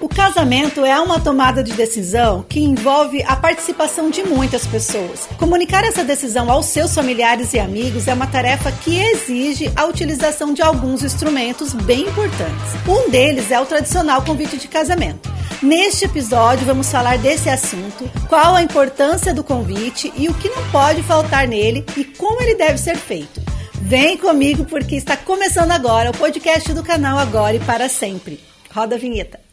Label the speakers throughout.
Speaker 1: O casamento é uma tomada de decisão que envolve a participação de muitas pessoas. Comunicar essa decisão aos seus familiares e amigos é uma tarefa que exige a utilização de alguns instrumentos bem importantes. Um deles é o tradicional convite de casamento. Neste episódio, vamos falar desse assunto, qual a importância do convite e o que não pode faltar nele e como ele deve ser feito. Vem comigo porque está começando agora o podcast do canal Agora e para sempre. Roda a vinheta.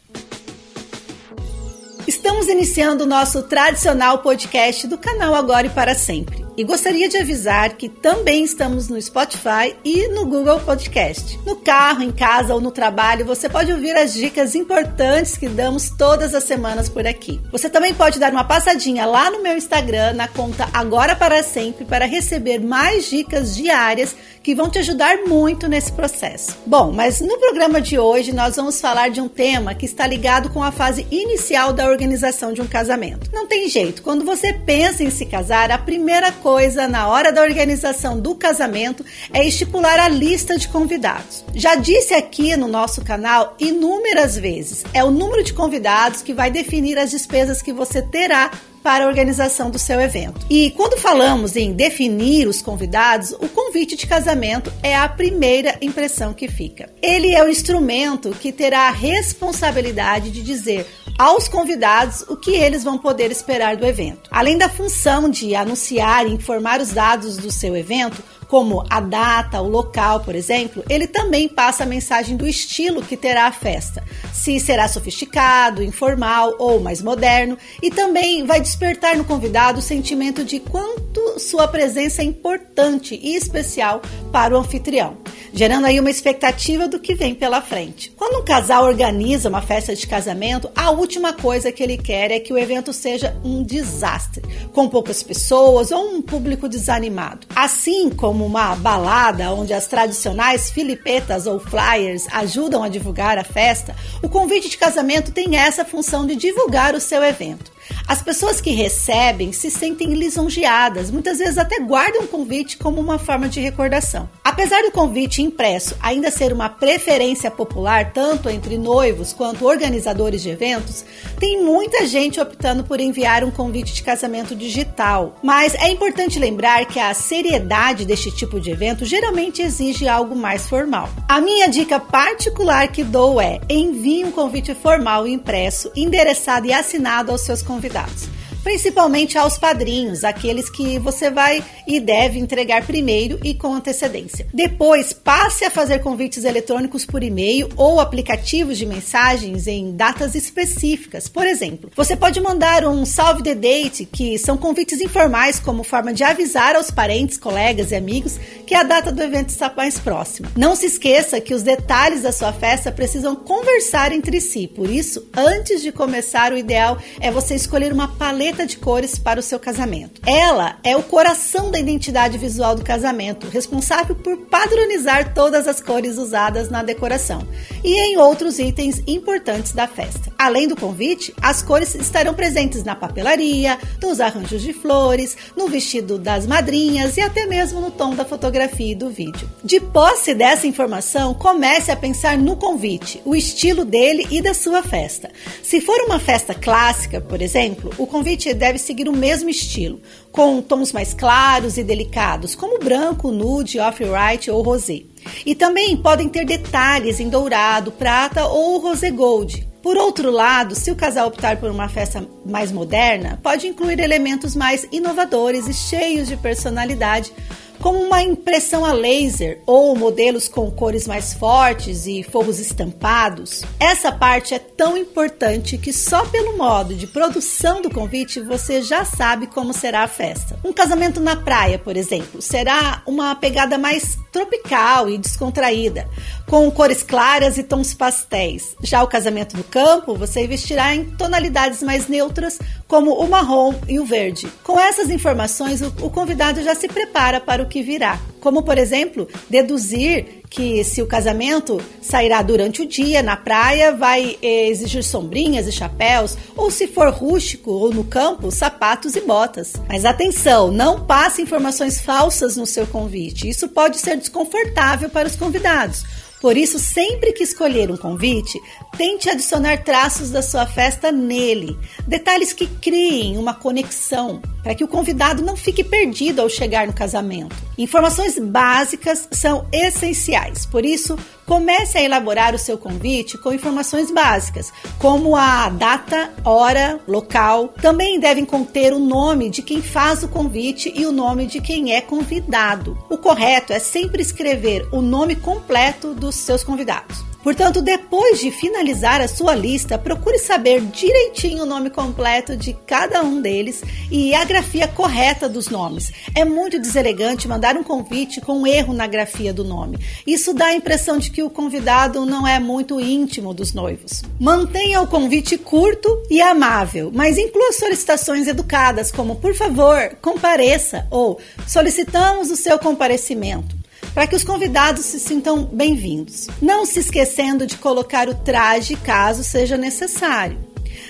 Speaker 1: Estamos iniciando o nosso tradicional podcast do canal Agora e para Sempre. E gostaria de avisar que também estamos no Spotify e no Google Podcast. No carro, em casa ou no trabalho, você pode ouvir as dicas importantes que damos todas as semanas por aqui. Você também pode dar uma passadinha lá no meu Instagram, na conta Agora para Sempre, para receber mais dicas diárias que vão te ajudar muito nesse processo. Bom, mas no programa de hoje nós vamos falar de um tema que está ligado com a fase inicial da organização de um casamento. Não tem jeito, quando você pensa em se casar, a primeira coisa na hora da organização do casamento é estipular a lista de convidados. Já disse aqui no nosso canal inúmeras vezes, é o número de convidados que vai definir as despesas que você terá para a organização do seu evento. E quando falamos em definir os convidados, o convite de casamento é a primeira impressão que fica. Ele é o instrumento que terá a responsabilidade de dizer aos convidados o que eles vão poder esperar do evento. Além da função de anunciar e informar os dados do seu evento, como a data, o local, por exemplo, ele também passa a mensagem do estilo que terá a festa, se será sofisticado, informal ou mais moderno, e também vai despertar no convidado o sentimento de quanto sua presença é importante e especial para o anfitrião, gerando aí uma expectativa do que vem pela frente. Quando um casal organiza uma festa de casamento, a última coisa que ele quer é que o evento seja um desastre, com poucas pessoas ou um público desanimado. Assim como como uma balada onde as tradicionais filipetas ou flyers ajudam a divulgar a festa, o convite de casamento tem essa função de divulgar o seu evento. As pessoas que recebem se sentem lisonjeadas, muitas vezes até guardam o convite como uma forma de recordação. Apesar do convite impresso ainda ser uma preferência popular tanto entre noivos quanto organizadores de eventos, tem muita gente optando por enviar um convite de casamento digital. Mas é importante lembrar que a seriedade deste tipo de evento geralmente exige algo mais formal. A minha dica particular que dou é: envie um convite formal impresso, endereçado e assinado aos seus convidados convidados principalmente aos padrinhos, aqueles que você vai e deve entregar primeiro e com antecedência. Depois, passe a fazer convites eletrônicos por e-mail ou aplicativos de mensagens em datas específicas. Por exemplo, você pode mandar um salve the date, que são convites informais como forma de avisar aos parentes, colegas e amigos que a data do evento está mais próxima. Não se esqueça que os detalhes da sua festa precisam conversar entre si. Por isso, antes de começar, o ideal é você escolher uma paleta paleta de cores para o seu casamento. Ela é o coração da identidade visual do casamento, responsável por padronizar todas as cores usadas na decoração e em outros itens importantes da festa. Além do convite, as cores estarão presentes na papelaria, nos arranjos de flores, no vestido das madrinhas e até mesmo no tom da fotografia e do vídeo. De posse dessa informação, comece a pensar no convite, o estilo dele e da sua festa. Se for uma festa clássica, por exemplo, o convite deve seguir o mesmo estilo, com tons mais claros e delicados, como branco, nude, off-white ou rosé. E também podem ter detalhes em dourado, prata ou rosé gold. Por outro lado, se o casal optar por uma festa mais moderna, pode incluir elementos mais inovadores e cheios de personalidade, como uma impressão a laser ou modelos com cores mais fortes e forros estampados. Essa parte é tão importante que só pelo modo de produção do convite você já sabe como será a festa. Um casamento na praia, por exemplo, será uma pegada mais tropical e descontraída, com cores claras e tons pastéis. Já o casamento no campo, você investirá em tonalidades mais neutras, como o marrom e o verde. Com essas informações, o convidado já se prepara para o que virá. Como, por exemplo, deduzir que se o casamento sairá durante o dia na praia, vai eh, exigir sombrinhas e chapéus, ou se for rústico ou no campo, sapatos e botas. Mas atenção, não passe informações falsas no seu convite. Isso pode ser desconfortável para os convidados Por isso, sempre que escolher um convite, tente adicionar traços da sua festa nele, detalhes que criem uma conexão, para que o convidado não fique perdido ao chegar no casamento. Informações básicas são essenciais, por isso, comece a elaborar o seu convite com informações básicas, como a data, hora, local. Também devem conter o nome de quem faz o convite e o nome de quem é convidado. O correto é sempre escrever o nome completo dos seus convidados. Portanto, depois de finalizar a sua lista, procure saber direitinho o nome completo de cada um deles e a grafia correta dos nomes. É muito deselegante mandar um convite com um erro na grafia do nome. Isso dá a impressão de que o convidado não é muito íntimo dos noivos. Mantenha o convite curto e amável, mas inclua solicitações educadas, como por favor, compareça ou solicitamos o seu comparecimento para que os convidados se sintam bem-vindos. Não se esquecendo de colocar o traje caso seja necessário.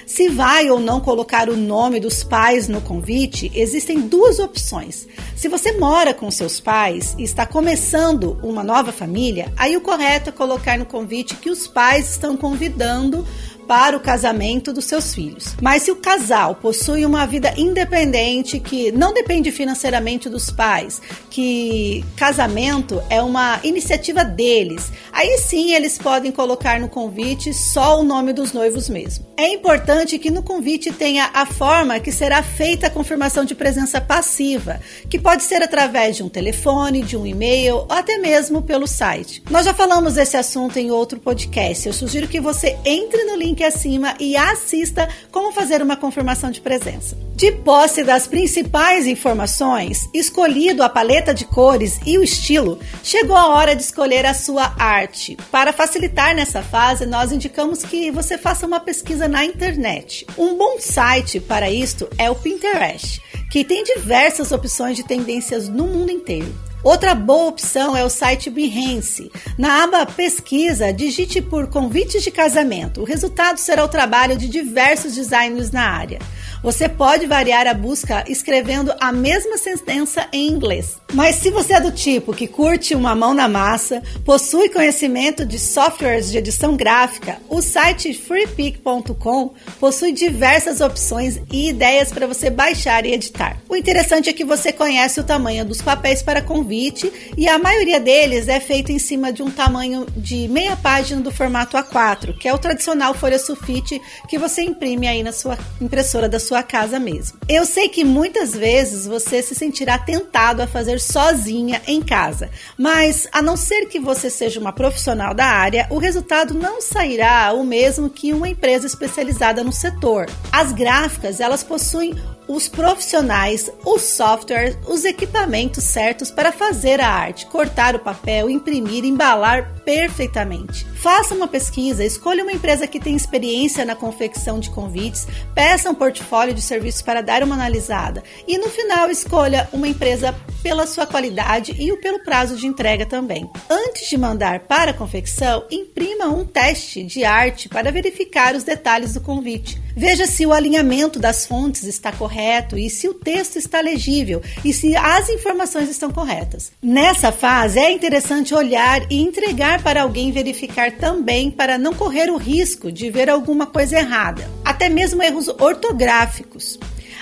Speaker 1: Se vai ou não colocar o nome dos pais no convite, existem duas opções. Se você mora com seus pais e está começando uma nova família, aí o correto é colocar no convite que os pais estão convidando para o casamento dos seus filhos. Mas se o casal possui uma vida independente que não depende financeiramente dos pais, que casamento é uma iniciativa deles, aí sim eles podem colocar no convite só o nome dos noivos mesmo. É importante que no convite tenha a forma que será feita a confirmação de presença passiva, que pode ser através de um telefone, de um e-mail ou até mesmo pelo site. Nós já falamos desse assunto em outro podcast. Eu sugiro que você entre no link link acima e assista como fazer uma confirmação de presença. De posse das principais informações, escolhido a paleta de cores e o estilo, chegou a hora de escolher a sua arte. Para facilitar nessa fase, nós indicamos que você faça uma pesquisa na internet. Um bom site para isto é o Pinterest, que tem diversas opções de tendências no mundo inteiro. Outra boa opção é o site Behance. Na aba Pesquisa, digite por convites de casamento. O resultado será o trabalho de diversos designers na área. Você pode variar a busca escrevendo a mesma sentença em inglês. Mas se você é do tipo que curte uma mão na massa, possui conhecimento de softwares de edição gráfica, o site freepic.com possui diversas opções e ideias para você baixar e editar. O interessante é que você conhece o tamanho dos papéis para convite e a maioria deles é feito em cima de um tamanho de meia página do formato A4, que é o tradicional folha sulfite que você imprime aí na sua impressora da sua sua casa mesmo. Eu sei que muitas vezes você se sentirá tentado a fazer sozinha em casa, mas a não ser que você seja uma profissional da área, o resultado não sairá o mesmo que uma empresa especializada no setor. As gráficas, elas possuem os profissionais, os softwares, os equipamentos certos para fazer a arte, cortar o papel, imprimir, embalar perfeitamente. Faça uma pesquisa, escolha uma empresa que tem experiência na confecção de convites, peça um portfólio de serviços para dar uma analisada e no final escolha uma empresa pela sua qualidade e pelo prazo de entrega também. Antes de mandar para a confecção, imprima um teste de arte para verificar os detalhes do convite. Veja se o alinhamento das fontes está correto e se o texto está legível e se as informações estão corretas. Nessa fase, é interessante olhar e entregar para alguém verificar também para não correr o risco de ver alguma coisa errada, até mesmo erros ortográficos.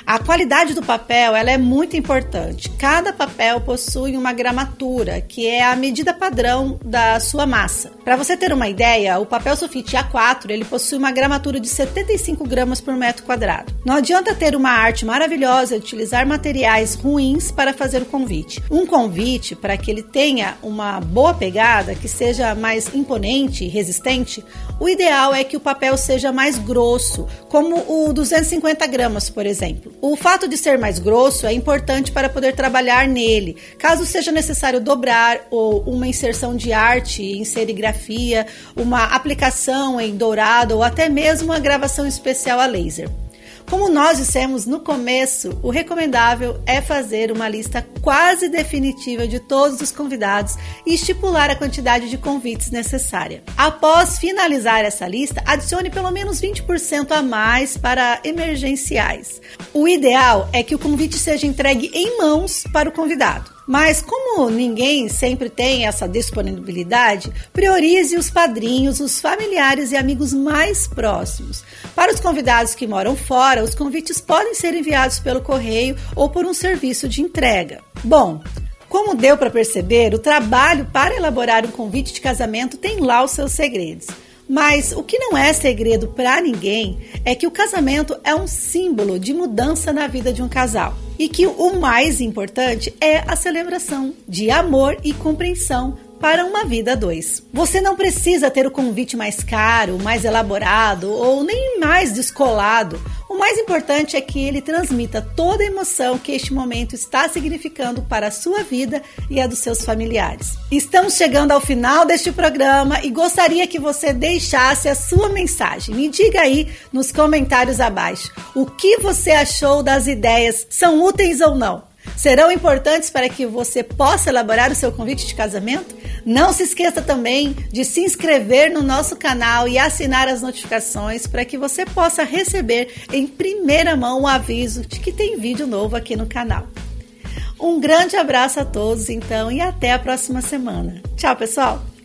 Speaker 1: A qualidade do papel ela é muito importante. Cada papel possui uma gramatura, que é a medida padrão da sua massa. Para você ter uma ideia, o papel sulfite A4 ele possui uma gramatura de 75 gramas por metro quadrado. Não adianta ter uma arte maravilhosa e utilizar materiais ruins para fazer o convite. Um convite, para que ele tenha uma boa pegada, que seja mais imponente e resistente, o ideal é que o papel seja mais grosso, como o 250 gramas, por exemplo. O fato de ser mais grosso é importante para poder trabalhar nele, caso seja necessário dobrar ou uma inserção de arte em serigrafia, uma aplicação em dourado ou até mesmo uma gravação especial a laser. Como nós dissemos no começo, o recomendável é fazer uma lista quase definitiva de todos os convidados e estipular a quantidade de convites necessária. Após finalizar essa lista, adicione pelo menos 20% a mais para emergenciais. O ideal é que o convite seja entregue em mãos para o convidado. Mas como ninguém sempre tem essa disponibilidade, priorize os padrinhos, os familiares e amigos mais próximos. Para os convidados que moram fora, os convites podem ser enviados pelo correio ou por um serviço de entrega. Bom, como deu para perceber, o trabalho para elaborar um convite de casamento tem lá os seus segredos. Mas o que não é segredo para ninguém é que o casamento é um símbolo de mudança na vida de um casal e que o mais importante é a celebração de amor e compreensão para uma vida a dois. Você não precisa ter o convite mais caro, mais elaborado ou nem mais descolado. O mais importante é que ele transmita toda a emoção que este momento está significando para a sua vida e a dos seus familiares. Estamos chegando ao final deste programa e gostaria que você deixasse a sua mensagem. Me diga aí nos comentários abaixo o que você achou das ideias, são úteis ou não serão importantes para que você possa elaborar o seu convite de casamento? Não se esqueça também de se inscrever no nosso canal e assinar as notificações para que você possa receber em primeira mão o aviso de que tem vídeo novo aqui no canal. Um grande abraço a todos, então, e até a próxima semana. Tchau, pessoal!